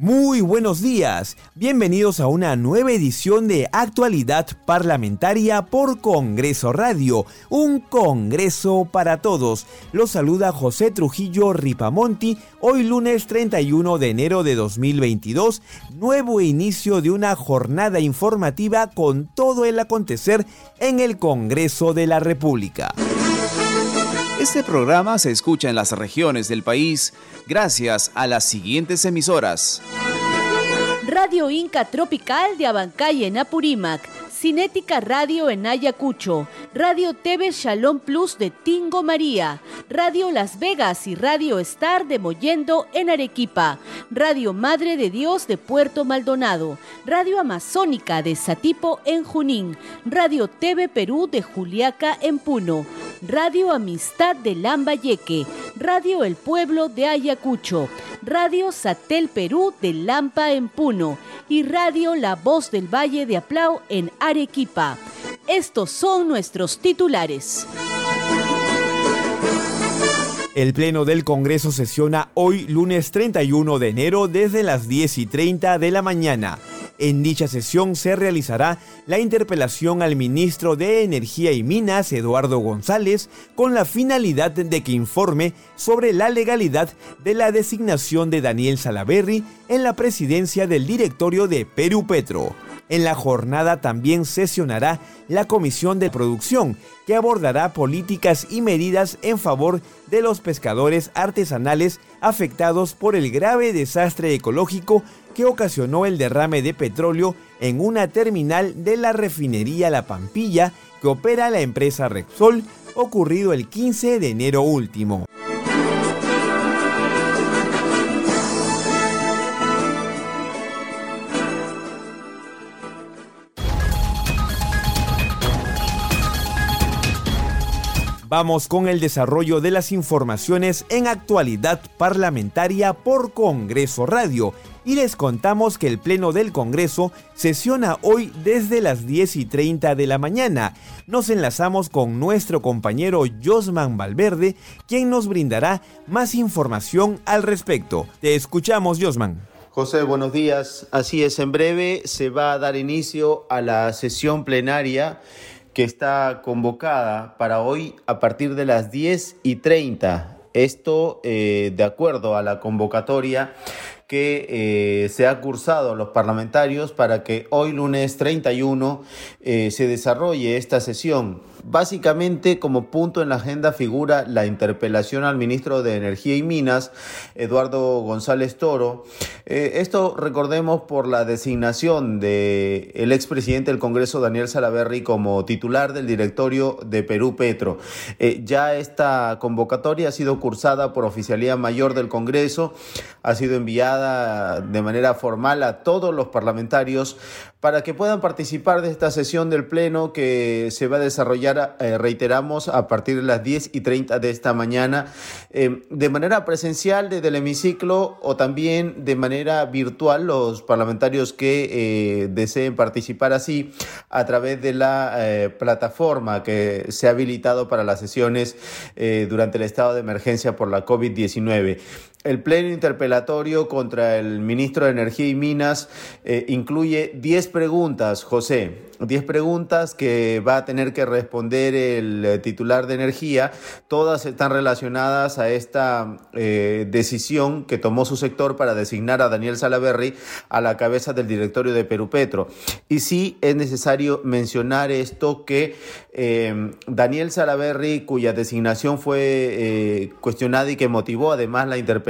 Muy buenos días, bienvenidos a una nueva edición de Actualidad Parlamentaria por Congreso Radio, un Congreso para todos. Los saluda José Trujillo Ripamonti, hoy lunes 31 de enero de 2022, nuevo inicio de una jornada informativa con todo el acontecer en el Congreso de la República. Este programa se escucha en las regiones del país gracias a las siguientes emisoras. Radio Inca Tropical de Abancay en Apurímac, Cinética Radio en Ayacucho, Radio TV Shalom Plus de Tingo María, Radio Las Vegas y Radio Star de Mollendo en Arequipa, Radio Madre de Dios de Puerto Maldonado, Radio Amazónica de Satipo en Junín, Radio TV Perú de Juliaca en Puno, Radio Amistad de Lambayeque, Radio El Pueblo de Ayacucho, Radio Satel Perú de Lampa en Puno y Radio La Voz del Valle de Aplau en Arequipa. Estos son nuestros titulares. El Pleno del Congreso sesiona hoy lunes 31 de enero desde las 10 y 30 de la mañana. En dicha sesión se realizará la interpelación al ministro de Energía y Minas, Eduardo González, con la finalidad de que informe sobre la legalidad de la designación de Daniel Salaverry en la presidencia del directorio de Perú Petro. En la jornada también sesionará la Comisión de Producción, que abordará políticas y medidas en favor de los pescadores artesanales afectados por el grave desastre ecológico que ocasionó el derrame de petróleo en una terminal de la refinería La Pampilla que opera la empresa Repsol, ocurrido el 15 de enero último. Vamos con el desarrollo de las informaciones en actualidad parlamentaria por Congreso Radio y les contamos que el Pleno del Congreso sesiona hoy desde las 10 y 30 de la mañana. Nos enlazamos con nuestro compañero Josman Valverde, quien nos brindará más información al respecto. Te escuchamos, Josman. José, buenos días. Así es, en breve se va a dar inicio a la sesión plenaria que está convocada para hoy a partir de las 10 y 30. Esto eh, de acuerdo a la convocatoria que eh, se ha cursado a los parlamentarios para que hoy lunes 31 eh, se desarrolle esta sesión. Básicamente, como punto en la agenda figura la interpelación al ministro de Energía y Minas, Eduardo González Toro. Eh, esto recordemos por la designación del el expresidente del Congreso, Daniel Salaverry, como titular del directorio de Perú Petro. ya esta convocatoria ha sido cursada por Oficialía Mayor del Congreso, ha sido enviada de manera formal a todos los parlamentarios para que puedan participar de esta sesión del Pleno que se va a desarrollar, eh, reiteramos, a partir de las 10 y 30 de esta mañana, eh, de manera presencial desde el hemiciclo o también de manera virtual los parlamentarios que eh, deseen participar así a través de la plataforma que se ha habilitado para las sesiones durante el estado de emergencia por la COVID-19. El pleno interpelatorio contra el ministro de Energía y Minas incluye 10 preguntas, José. 10 preguntas que va a tener que responder el eh, titular de energía. Todas están relacionadas a esta eh, decisión que tomó su sector para designar a Daniel Salaverry a la cabeza del directorio de Perú Petro. Y sí es necesario mencionar esto que eh, Daniel Salaverry, cuya designación fue cuestionada y que motivó además la interpelación,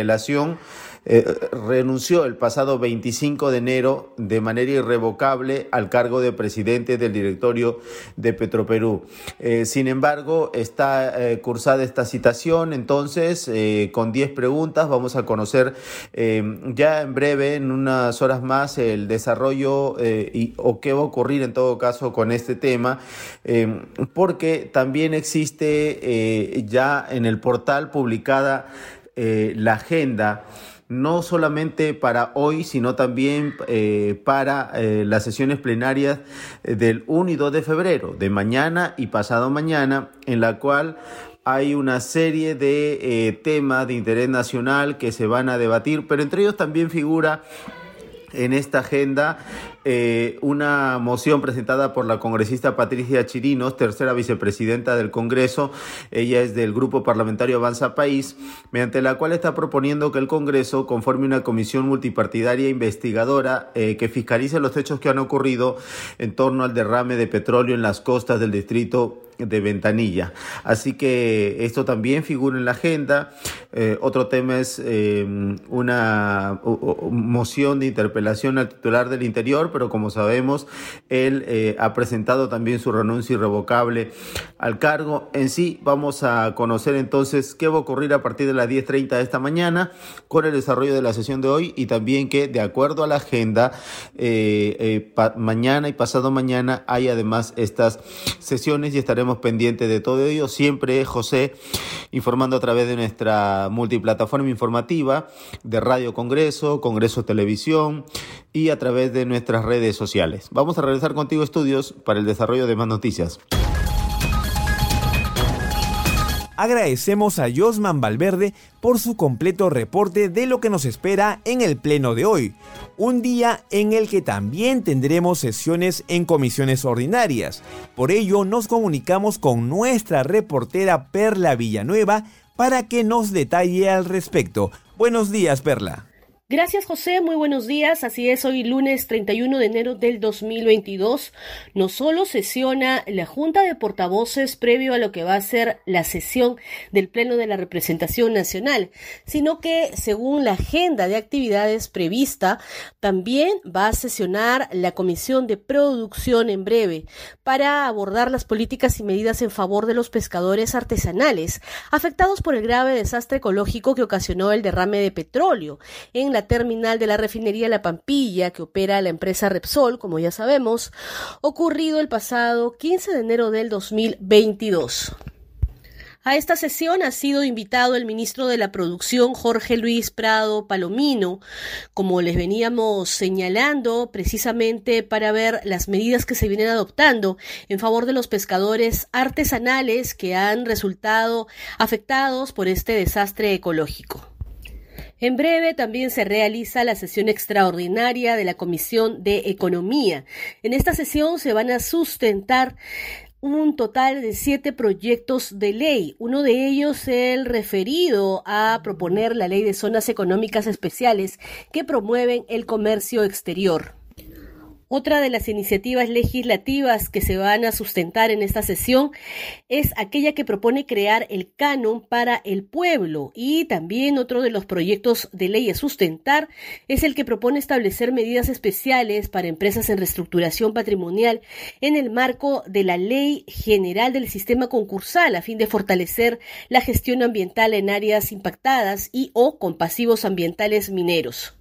eh, renunció el pasado 25 de enero de manera irrevocable al cargo de presidente del directorio de Petroperú. Eh, sin embargo, está eh, cursada esta citación, entonces, con 10 preguntas vamos a conocer ya en breve, en unas horas más, el desarrollo y, o qué va a ocurrir en todo caso con este tema, porque también existe ya en el portal publicada la agenda no solamente para hoy, sino también eh, para eh, las sesiones plenarias del 1 y 2 de febrero, de mañana y pasado mañana, en la cual hay una serie de temas de interés nacional que se van a debatir, pero entre ellos también figura en esta agenda eh, una moción presentada por la congresista Patricia Chirinos, tercera vicepresidenta del Congreso. Ella es del Grupo Parlamentario Avanza País, mediante la cual está proponiendo que el Congreso conforme una comisión multipartidaria investigadora eh, que fiscalice los hechos que han ocurrido en torno al derrame de petróleo en las costas del distrito de Ventanilla. Así que esto también figura en la agenda. Eh, otro tema es una moción de interpelación al titular del Interior, pero como sabemos, él eh, ha presentado también su renuncia irrevocable al cargo. En sí, vamos a conocer entonces qué va a ocurrir a partir de las 10.30 de esta mañana con el desarrollo de la sesión de hoy y también que, de acuerdo a la agenda, eh, mañana y pasado mañana hay además estas sesiones y estaremos pendientes de todo ello. Siempre, José, informando a través de nuestra multiplataforma informativa de Radio Congreso, Congreso Televisión y a través de nuestras redes sociales. Vamos a regresar contigo estudios para el desarrollo de más noticias. Agradecemos a Josman Valverde por su completo reporte de lo que nos espera en el pleno de hoy, un día en el que también tendremos sesiones en comisiones ordinarias. Por ello nos comunicamos con nuestra reportera Perla Villanueva para que nos detalle al respecto. Buenos días, Perla. Gracias José, muy buenos días. Así es, hoy lunes 31 de enero del 2022 no solo sesiona la Junta de Portavoces previo a lo que va a ser la sesión del Pleno de la Representación Nacional, sino que según la agenda de actividades prevista, también va a sesionar la Comisión de Producción en breve para abordar las políticas y medidas en favor de los pescadores artesanales afectados por el grave desastre ecológico que ocasionó el derrame de petróleo en la terminal de la refinería La Pampilla, que opera la empresa Repsol, como ya sabemos, ocurrido el pasado 15 de enero del 2022. A esta sesión ha sido invitado el ministro de la Producción, Jorge Luis Prado Palomino, como les veníamos señalando, precisamente para ver las medidas que se vienen adoptando en favor de los pescadores artesanales que han resultado afectados por este desastre ecológico. En breve también se realiza la sesión extraordinaria de la Comisión de Economía. En esta sesión se van a sustentar un total de siete proyectos de ley. Uno de ellos el referido a proponer la ley de zonas económicas especiales que promueven el comercio exterior. Otra de las iniciativas legislativas que se van a sustentar en esta sesión es aquella que propone crear el canon para el pueblo y también otro de los proyectos de ley a sustentar es el que propone establecer medidas especiales para empresas en reestructuración patrimonial en el marco de la Ley General del Sistema Concursal a fin de fortalecer la gestión ambiental en áreas impactadas y o con pasivos ambientales mineros.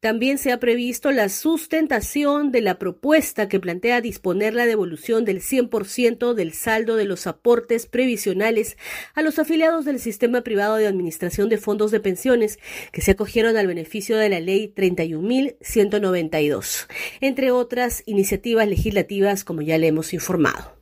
También se ha previsto la sustentación de la propuesta que plantea disponer la devolución del 100% del saldo de los aportes previsionales a los afiliados del sistema privado de administración de fondos de pensiones que se acogieron al beneficio de la ley 31.192, entre otras iniciativas legislativas como ya le hemos informado.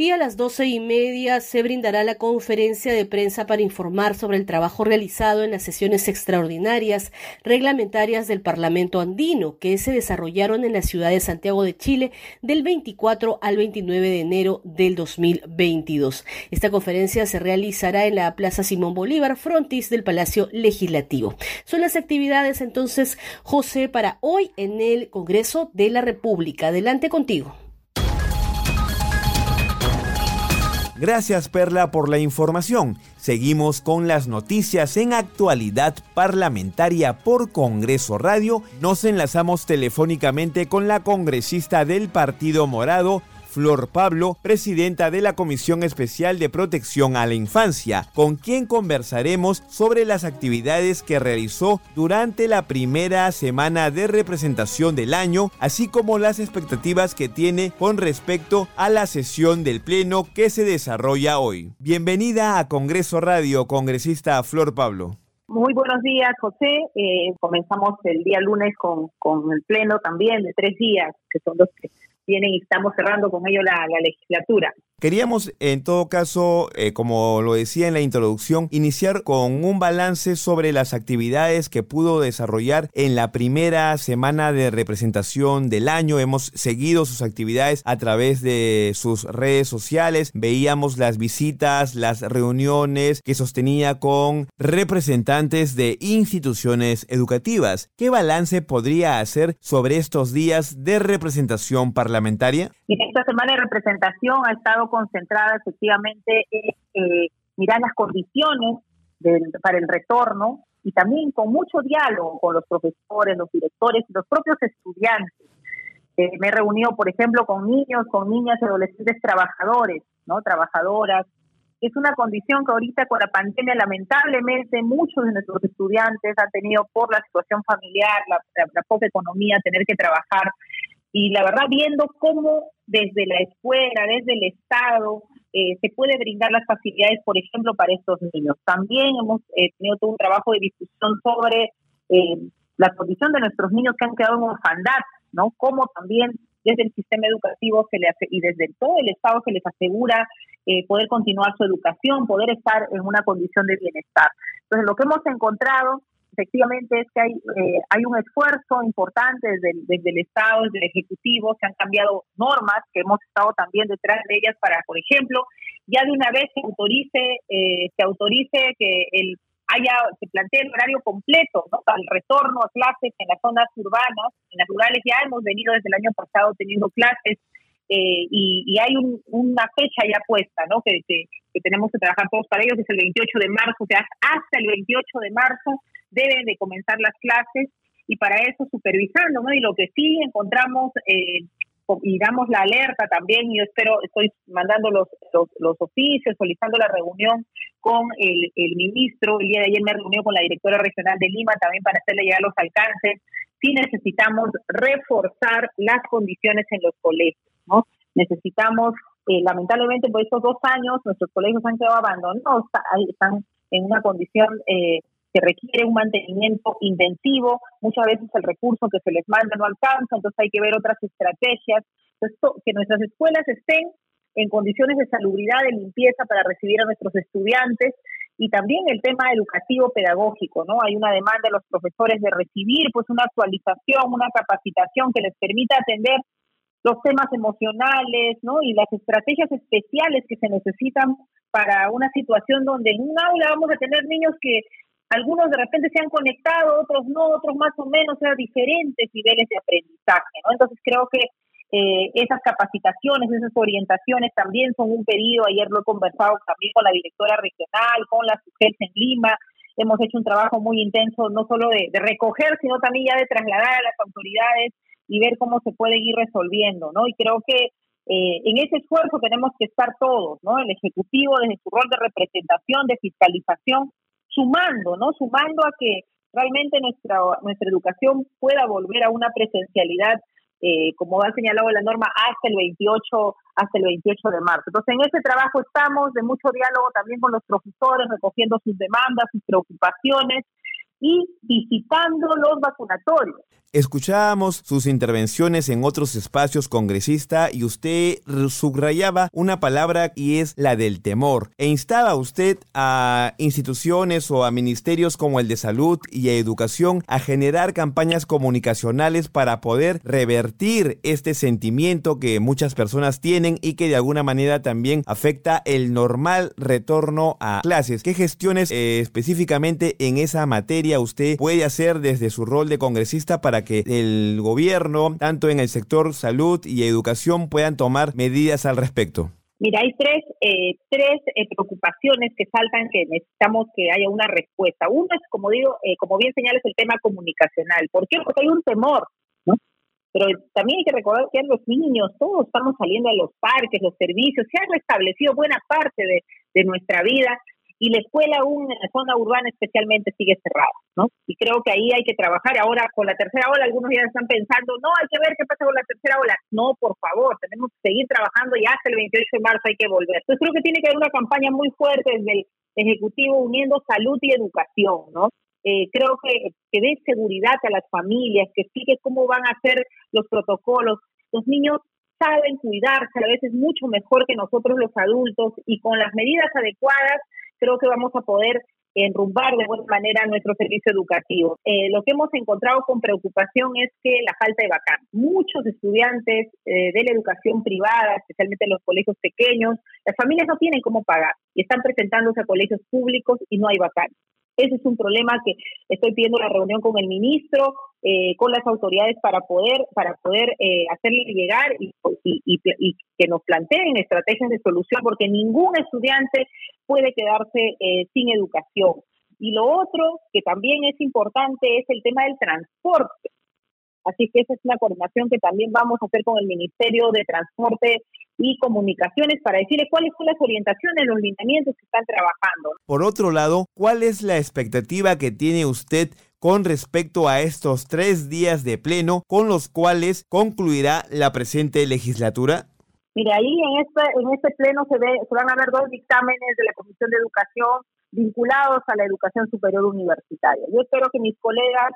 Y a las doce y media se brindará la conferencia de prensa para informar sobre el trabajo realizado en las sesiones extraordinarias reglamentarias del Parlamento andino que se desarrollaron en la ciudad de Santiago de Chile del 24 al 29 de enero del 2022. Esta conferencia se realizará en la Plaza Simón Bolívar, frontis del Palacio Legislativo. Son las actividades entonces, José, para hoy en el Congreso de la República. Adelante contigo. Gracias Perla por la información. Seguimos con las noticias en actualidad parlamentaria por Congreso Radio. Nos enlazamos telefónicamente con la congresista del Partido Morado, Flor Pablo, presidenta de la Comisión Especial de Protección a la Infancia, con quien conversaremos sobre las actividades que realizó durante la primera semana de representación del año, así como las expectativas que tiene con respecto a la sesión del Pleno que se desarrolla hoy. Bienvenida a Congreso Radio, congresista Flor Pablo. Muy buenos días, José. Eh, comenzamos el día lunes con, con el pleno también de tres días, que son los que vienen y estamos cerrando con ello la, la legislatura. Queríamos, en todo caso, eh, como lo decía en la introducción, iniciar con un balance sobre las actividades que pudo desarrollar en la primera semana de representación del año. Hemos seguido sus actividades a través de sus redes sociales. Veíamos las visitas, las reuniones que sostenía con representantes de instituciones educativas. ¿Qué balance podría hacer sobre estos días de representación parlamentaria? esta semana de representación ha estado concentrada efectivamente en eh, mirar las condiciones para el retorno y también con mucho diálogo con los profesores, los directores y los propios estudiantes. Eh, me he reunido, por ejemplo, con niños, con niñas adolescentes trabajadores, ¿no? Trabajadoras. Es una condición que ahorita con la pandemia, lamentablemente, muchos de nuestros estudiantes han tenido por la situación familiar, la, la poca economía, tener que trabajar y la verdad viendo cómo desde la escuela, desde el Estado, eh, se puede brindar las facilidades, por ejemplo, para estos niños. También hemos eh, tenido todo un trabajo de discusión sobre eh, la condición de nuestros niños que han quedado en orfandad, ¿no? Cómo también desde el sistema educativo se le hace, y desde todo el Estado se les asegura poder continuar su educación, poder estar en una condición de bienestar. Entonces, lo que hemos encontrado efectivamente es que hay, eh, hay un esfuerzo importante desde el, Estado, desde el Ejecutivo, se han cambiado normas que hemos estado también detrás de ellas para, por ejemplo, ya de una vez se autorice, eh, se autorice que el haya, se plantee el horario completo ¿no? para el retorno a clases en las zonas urbanas, en las rurales ya hemos venido desde el año pasado teniendo clases eh, y, hay una fecha ya puesta, ¿no? Que, que, que, tenemos que trabajar todos para ellos, es el 28 de marzo, o sea, hasta el 28 de marzo deben de comenzar las clases y para eso supervisando, ¿no? Y lo que sí encontramos eh, y damos la alerta también, yo espero, estoy mandando los, los, oficios, solicitando la reunión con el, el, ministro, el día de ayer me reunió con la directora regional de Lima también para hacerle llegar los alcances, sí necesitamos reforzar las condiciones en los colegios, ¿no? Necesitamos, eh, lamentablemente por estos dos años, nuestros colegios han quedado abandonados, están en una condición eh, que requiere un mantenimiento intensivo, muchas veces el recurso que se les manda no alcanza, entonces hay que ver otras estrategias, que nuestras escuelas estén en condiciones de salubridad, de limpieza para recibir a nuestros estudiantes y también el tema educativo pedagógico, ¿no? Hay una demanda de los profesores de recibir pues una actualización, una capacitación que les permita atender los temas emocionales, ¿no? Y las estrategias especiales que se necesitan para una situación donde en un aula vamos a tener niños que algunos de repente se han conectado, otros no, otros más o menos, o sea, diferentes niveles de aprendizaje, ¿no? Entonces creo que eh, esas capacitaciones, esas orientaciones también son un pedido, ayer lo he conversado también con la directora regional, con las mujeres en Lima, hemos hecho un trabajo muy intenso, no solo de, recoger, sino también ya de trasladar a las autoridades y ver cómo se puede ir resolviendo, ¿no? Y creo que eh, en ese esfuerzo tenemos que estar todos, ¿no? El Ejecutivo desde su rol de representación, de fiscalización, sumando, ¿no? Sumando a que realmente nuestra, nuestra educación pueda volver a una presencialidad, eh, como ha señalado la norma, hasta el 28, hasta el 28 de marzo. Entonces, en ese trabajo estamos de mucho diálogo también con los profesores, recogiendo sus demandas, sus preocupaciones y visitando los vacunatorios. Escuchábamos sus intervenciones en otros espacios congresista y usted subrayaba una palabra y es la del temor. E instaba usted a instituciones o a ministerios como el de salud y educación a generar campañas comunicacionales para poder revertir este sentimiento que muchas personas tienen y que de alguna manera también afecta el normal retorno a clases. ¿Qué gestiones eh, específicamente en esa materia usted puede hacer desde su rol de congresista para que el gobierno, tanto en el sector salud y educación, puedan tomar medidas al respecto? Mira, hay tres, eh, tres eh, preocupaciones que saltan que necesitamos que haya una respuesta. Uno es, como digo, eh, como bien señales, el tema comunicacional. ¿Por qué? Porque hay un temor, ¿no? Pero también hay que recordar que los niños, todos estamos saliendo a los parques, los servicios, se ha restablecido buena parte de, de nuestra vida y la escuela aún en la zona urbana especialmente sigue cerrada, ¿no? Y creo que ahí hay que trabajar. Ahora con la tercera ola, algunos ya están pensando, no, hay que ver qué pasa con la tercera ola. No, por favor, tenemos que seguir trabajando y hasta el 28 de marzo hay que volver. Entonces creo que tiene que haber una campaña muy fuerte desde el Ejecutivo uniendo salud y educación, ¿no? Eh, creo que, que dé seguridad a las familias, que explique cómo van a ser los protocolos. Los niños saben cuidarse a veces mucho mejor que nosotros los adultos y con las medidas adecuadas creo que vamos a poder enrumbar de buena manera nuestro servicio educativo. Eh, lo que hemos encontrado con preocupación es que la falta de vacantes. Muchos estudiantes eh, de la educación privada, especialmente en los colegios pequeños, las familias no tienen cómo pagar y están presentándose a colegios públicos y no hay vacantes. Ese es un problema que estoy pidiendo la reunión con el ministro, eh, con las autoridades para poder para poder eh, hacerle llegar y, que nos planteen estrategias de solución, porque ningún estudiante puede quedarse eh, sin educación. Y lo otro que también es importante es el tema del transporte. Así que esa es una coordinación que también vamos a hacer con el Ministerio de Transporte y comunicaciones para decirle cuáles son las orientaciones, los lineamientos que están trabajando. Por otro lado, ¿cuál es la expectativa que tiene usted con respecto a estos tres días de pleno con los cuales concluirá la presente legislatura? Mire, ahí en este, en este pleno se, ve, se van a ver dos dictámenes de la Comisión de Educación vinculados a la educación superior universitaria. Yo espero que mis colegas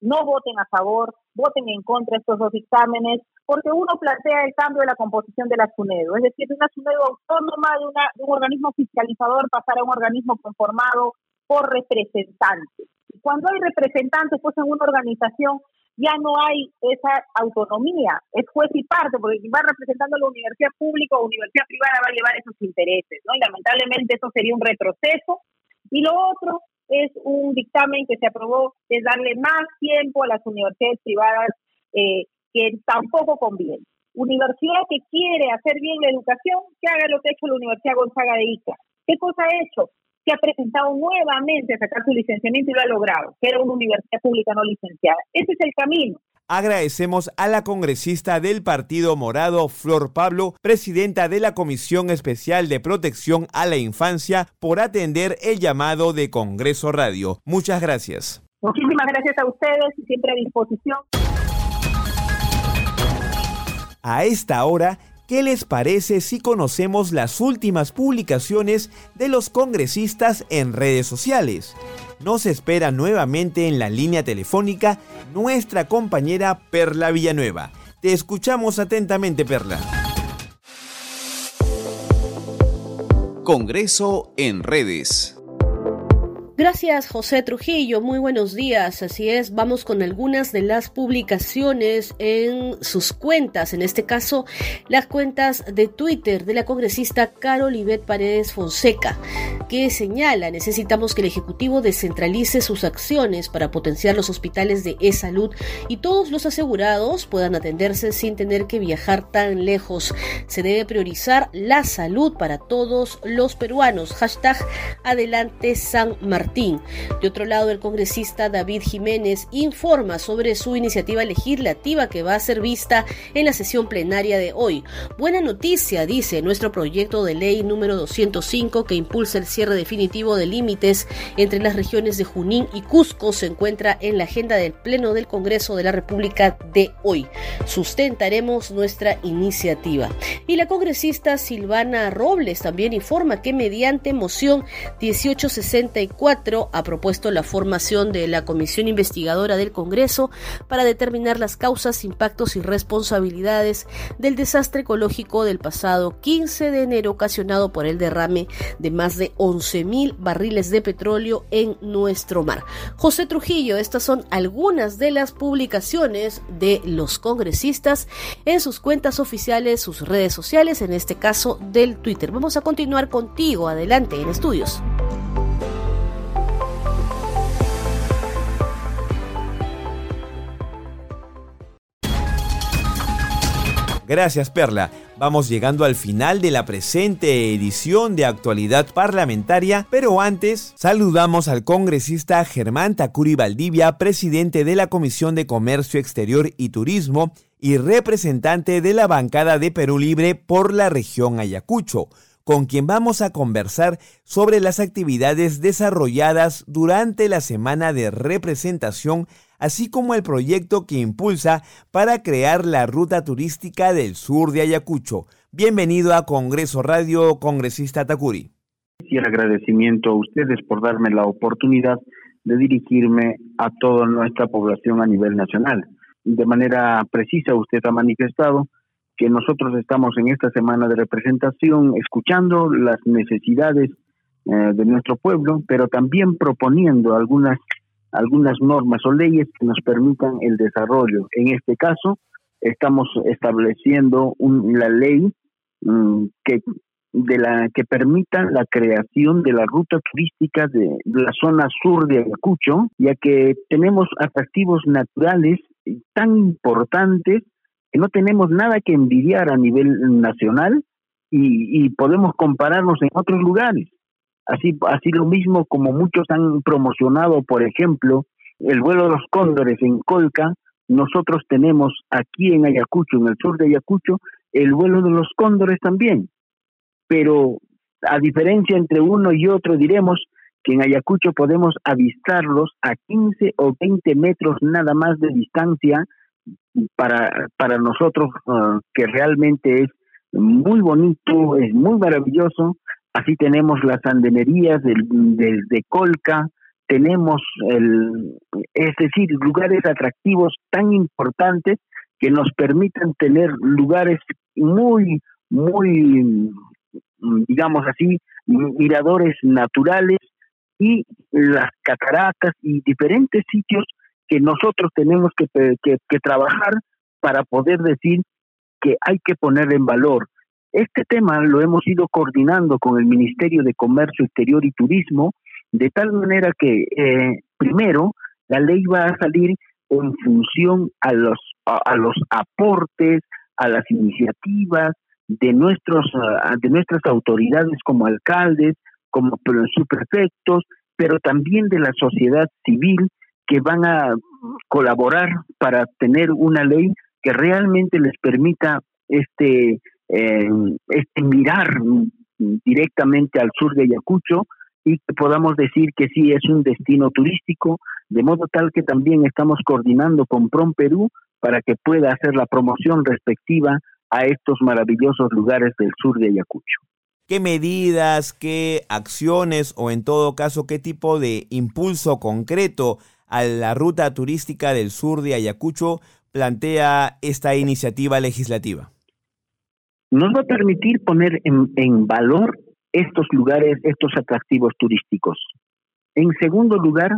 no voten a favor, voten en contra estos dos dictámenes, porque uno plantea el cambio de la composición de la SUNEDO, es decir, de una SUNEDO autónoma, de, una, de un organismo fiscalizador, pasar a un organismo conformado por representantes. Cuando hay representantes, pues en una organización ya no hay esa autonomía, es juez y parte, porque quien va representando a la universidad pública o universidad privada va a llevar esos intereses, ¿no? Y lamentablemente eso sería un retroceso. Y lo otro es un dictamen que se aprobó, es darle más tiempo a las universidades privadas eh, que tampoco conviene. Universidad que quiere hacer bien la educación, que haga lo que ha hecho la Universidad Gonzaga de Ica. ¿Qué cosa ha hecho? Que ha presentado nuevamente a sacar su licenciamiento y lo ha logrado, que era una universidad pública no licenciada. Ese es el camino. Agradecemos a la congresista del Partido Morado, Flor Pablo, presidenta de la Comisión Especial de Protección a la Infancia, por atender el llamado de Congreso Radio. Muchas gracias. Muchísimas gracias a ustedes y siempre a disposición. A esta hora, ¿qué les parece si conocemos las últimas publicaciones de los congresistas en redes sociales? nos espera nuevamente en la línea telefónica nuestra compañera Perla Villanueva. Te escuchamos atentamente, Perla. Congreso en redes. Gracias, José Trujillo. Muy buenos días. Así es, vamos con algunas de las publicaciones en sus cuentas, en este caso, las cuentas de Twitter de la congresista Carol Ivette Paredes Fonseca, que señala, necesitamos que el Ejecutivo descentralice sus acciones para potenciar los hospitales de e-salud y todos los asegurados puedan atenderse sin tener que viajar tan lejos. Se debe priorizar la salud para todos los peruanos. Hashtag Adelante San Martín. De otro lado, el congresista David Jiménez informa sobre su iniciativa legislativa que va a ser vista en la sesión plenaria de hoy. Buena noticia, dice nuestro proyecto de ley número 205 que impulsa el cierre definitivo de límites entre las regiones de Junín y Cusco se encuentra en la agenda del Pleno del Congreso de la República de hoy. Sustentaremos nuestra iniciativa. Y la congresista Silvana Robles también informa que mediante moción 1864 ha propuesto la formación de la Comisión Investigadora del Congreso para determinar las causas, impactos y responsabilidades del desastre ecológico del pasado 15 de enero ocasionado por el derrame de más de 11.000 barriles de petróleo en nuestro mar. José Trujillo, estas son algunas de las publicaciones de los congresistas en sus cuentas oficiales, sus redes sociales, en este caso del Twitter. Vamos a continuar contigo, adelante en estudios. Gracias Perla. Vamos llegando al final de la presente edición de Actualidad Parlamentaria, pero antes saludamos al congresista Germán Tacuri Valdivia, presidente de la Comisión de Comercio Exterior y Turismo y representante de la bancada de Perú Libre por la región Ayacucho. con quien vamos a conversar sobre las actividades desarrolladas durante la semana de representación, así como el proyecto que impulsa para crear la ruta turística del sur de Ayacucho. Bienvenido a Congreso Radio, congresista Takuri. Y el agradecimiento a ustedes por darme la oportunidad de dirigirme a toda nuestra población a nivel nacional. De manera precisa, usted ha manifestado que nosotros estamos en esta semana de representación escuchando las necesidades eh, de nuestro pueblo, pero también proponiendo algunas algunas normas o leyes que nos permitan el desarrollo. En este caso, estamos estableciendo un, la ley mm, que de la que permita la creación de la ruta turística de, la zona sur de Ayacucho, ya que tenemos atractivos naturales tan importantes no tenemos nada que envidiar a nivel nacional y, podemos compararnos en otros lugares. Así, así lo mismo como muchos han promocionado, por ejemplo, el vuelo de los cóndores en Colca, nosotros tenemos aquí en Ayacucho, en el sur de Ayacucho, el vuelo de los cóndores también. Pero a diferencia entre uno y otro, diremos que en Ayacucho podemos avistarlos a 15 o 20 metros nada más de distancia para, para nosotros ah, que realmente es muy bonito, es muy maravilloso. Así tenemos las andenerías del, de Colca, tenemos el, es decir, lugares atractivos tan importantes que nos permitan tener lugares muy, muy, digamos así, miradores naturales y las cataratas y diferentes sitios que nosotros tenemos que, trabajar para poder decir que hay que poner en valor. Este tema lo hemos ido coordinando con el Ministerio de Comercio Exterior y Turismo, de tal manera que, eh, primero, la ley va a salir en función a los, a, los aportes, a las iniciativas de, nuestros, de nuestras autoridades como alcaldes, como subprefectos, pero también de la sociedad civil que van a colaborar para tener una ley que realmente les permita este, eh, este mirar directamente al sur de Ayacucho y que podamos decir que sí es un destino turístico, de modo tal que también estamos coordinando con PROM Perú para que pueda hacer la promoción respectiva a estos maravillosos lugares del sur de Ayacucho. ¿Qué medidas, qué acciones o en todo caso qué tipo de impulso concreto a la ruta turística del sur de Ayacucho plantea esta iniciativa legislativa? Nos va a permitir poner en, valor estos lugares, estos atractivos turísticos. En segundo lugar,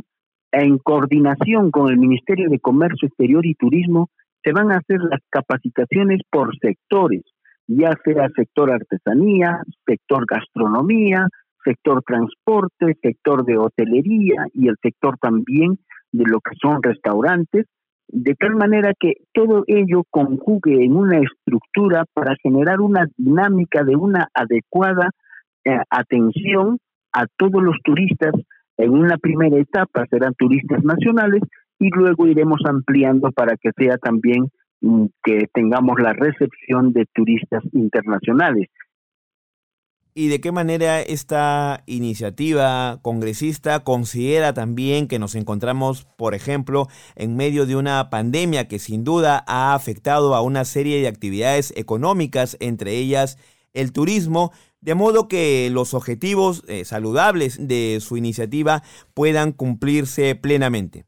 en coordinación con el Ministerio de Comercio Exterior y Turismo, se van a hacer las capacitaciones por sectores, ya sea sector artesanía, sector gastronomía, sector transporte, sector de hotelería y el sector también de lo que son restaurantes, de tal manera que todo ello conjugue en una estructura para generar una dinámica de una adecuada eh, atención a todos los turistas. En una primera etapa serán turistas nacionales y luego iremos ampliando para que sea también mm, que tengamos la recepción de turistas internacionales y de qué manera esta iniciativa congresista considera también que nos encontramos, por ejemplo, en medio de una pandemia que sin duda ha afectado a una serie de actividades económicas, entre ellas el turismo, de modo que los objetivos eh, saludables de su iniciativa puedan cumplirse plenamente.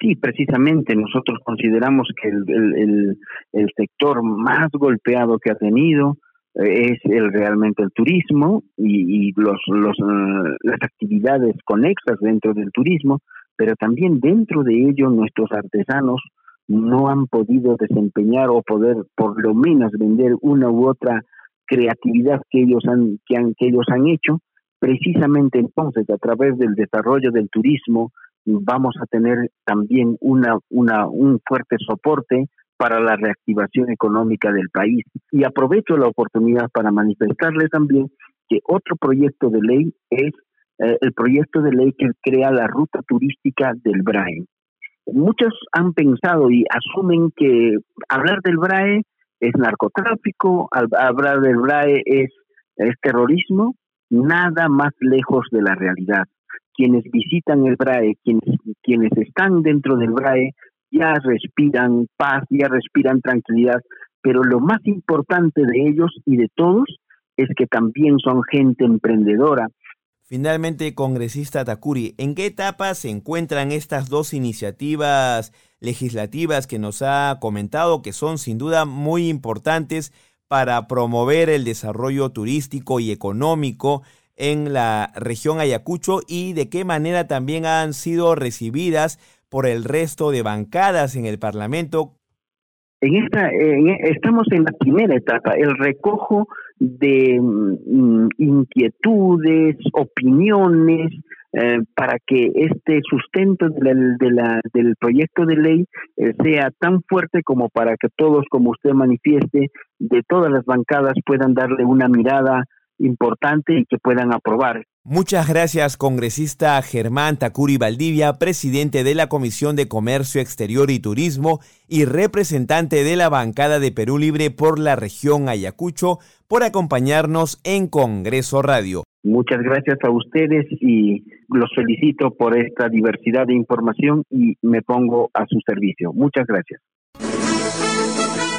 Sí, precisamente nosotros consideramos que el, el sector más golpeado que ha tenido es el realmente el turismo y, los, los, eh, las actividades conexas dentro del turismo, pero también dentro de ello nuestros artesanos no han podido desempeñar o poder por lo menos vender una u otra creatividad que ellos han que, han, que ellos han hecho. Precisamente entonces a través del desarrollo del turismo vamos a tener también una, una un fuerte soporte para la reactivación económica del país. Y aprovecho la oportunidad para manifestarle también que otro proyecto de ley es eh, el proyecto de ley que crea la ruta turística del BRAE. Muchos han pensado y asumen que hablar del BRAE es narcotráfico, hablar del BRAE es Es terrorismo nada más lejos de la realidad. Quienes visitan el BRAE, quienes, quienes están dentro del BRAE, ya respiran paz, ya respiran tranquilidad, pero lo más importante de ellos y de todos es que también son gente emprendedora. Finalmente, congresista Takuri, ¿en qué etapa se encuentran estas dos iniciativas legislativas que nos ha comentado que son sin duda muy importantes para promover el desarrollo turístico y económico en la región Ayacucho y de qué manera también han sido recibidas por el resto de bancadas en el Parlamento. En esta, estamos en la primera etapa, el recojo de mm, inquietudes, opiniones, eh, para que este sustento de del proyecto de ley eh, sea tan fuerte como para que todos, como usted manifieste, de todas las bancadas puedan darle una mirada importante y que puedan aprobar. Muchas gracias, congresista Germán Takuri Valdivia, presidente de la Comisión de Comercio Exterior y Turismo y representante de la bancada de Perú Libre por la región Ayacucho, por acompañarnos en Congreso Radio. Muchas gracias a ustedes y los felicito por esta diversidad de información y me pongo a su servicio. Muchas gracias.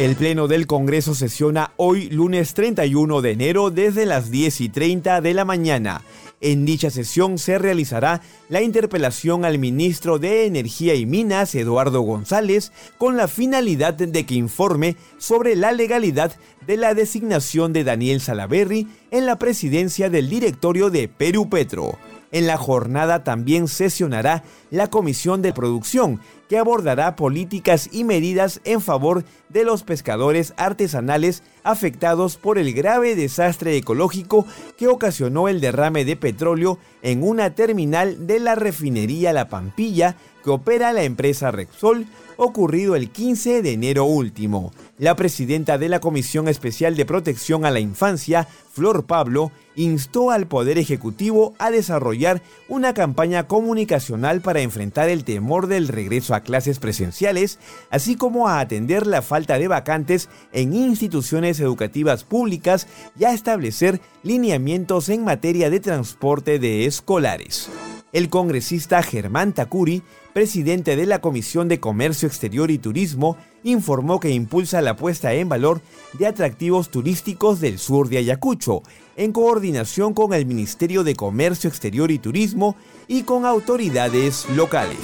El Pleno del Congreso sesiona hoy lunes 31 de enero desde las 10 y 30 de la mañana. En dicha sesión se realizará la interpelación al ministro de Energía y Minas, Eduardo González, con la finalidad de que informe sobre la legalidad de la designación de Daniel Salaverry en la presidencia del directorio de Perú Petro. En la jornada también sesionará la Comisión de Producción, que abordará políticas y medidas en favor de los pescadores artesanales afectados por el grave desastre ecológico que ocasionó el derrame de petróleo en una terminal de la refinería La Pampilla que opera la empresa Repsol ocurrido el 15 de enero último. La presidenta de la Comisión Especial de Protección a la Infancia, Flor Pablo, instó al Poder Ejecutivo a desarrollar una campaña comunicacional para enfrentar el temor del regreso a clases presenciales, así como a atender la falta de vacantes en instituciones educativas públicas y a establecer lineamientos en materia de transporte de escolares. El congresista Germán Takuri presidente de la Comisión de Comercio Exterior y Turismo, informó que impulsa la puesta en valor de atractivos turísticos del sur de Ayacucho, en coordinación con el Ministerio de Comercio Exterior y Turismo y con autoridades locales.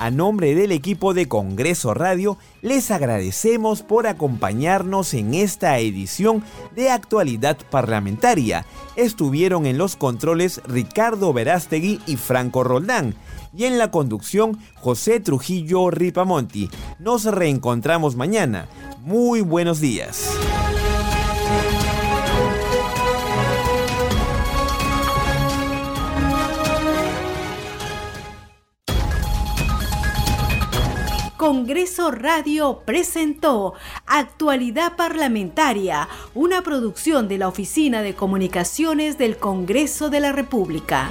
A nombre del equipo de Congreso Radio, les agradecemos por acompañarnos en esta edición de Actualidad Parlamentaria. Estuvieron en los controles Ricardo Verástegui y Franco Roldán. Y en la conducción, José Trujillo Ripamonti. Nos reencontramos mañana. Muy buenos días. Congreso Radio presentó Actualidad Parlamentaria, una producción de la Oficina de Comunicaciones del Congreso de la República.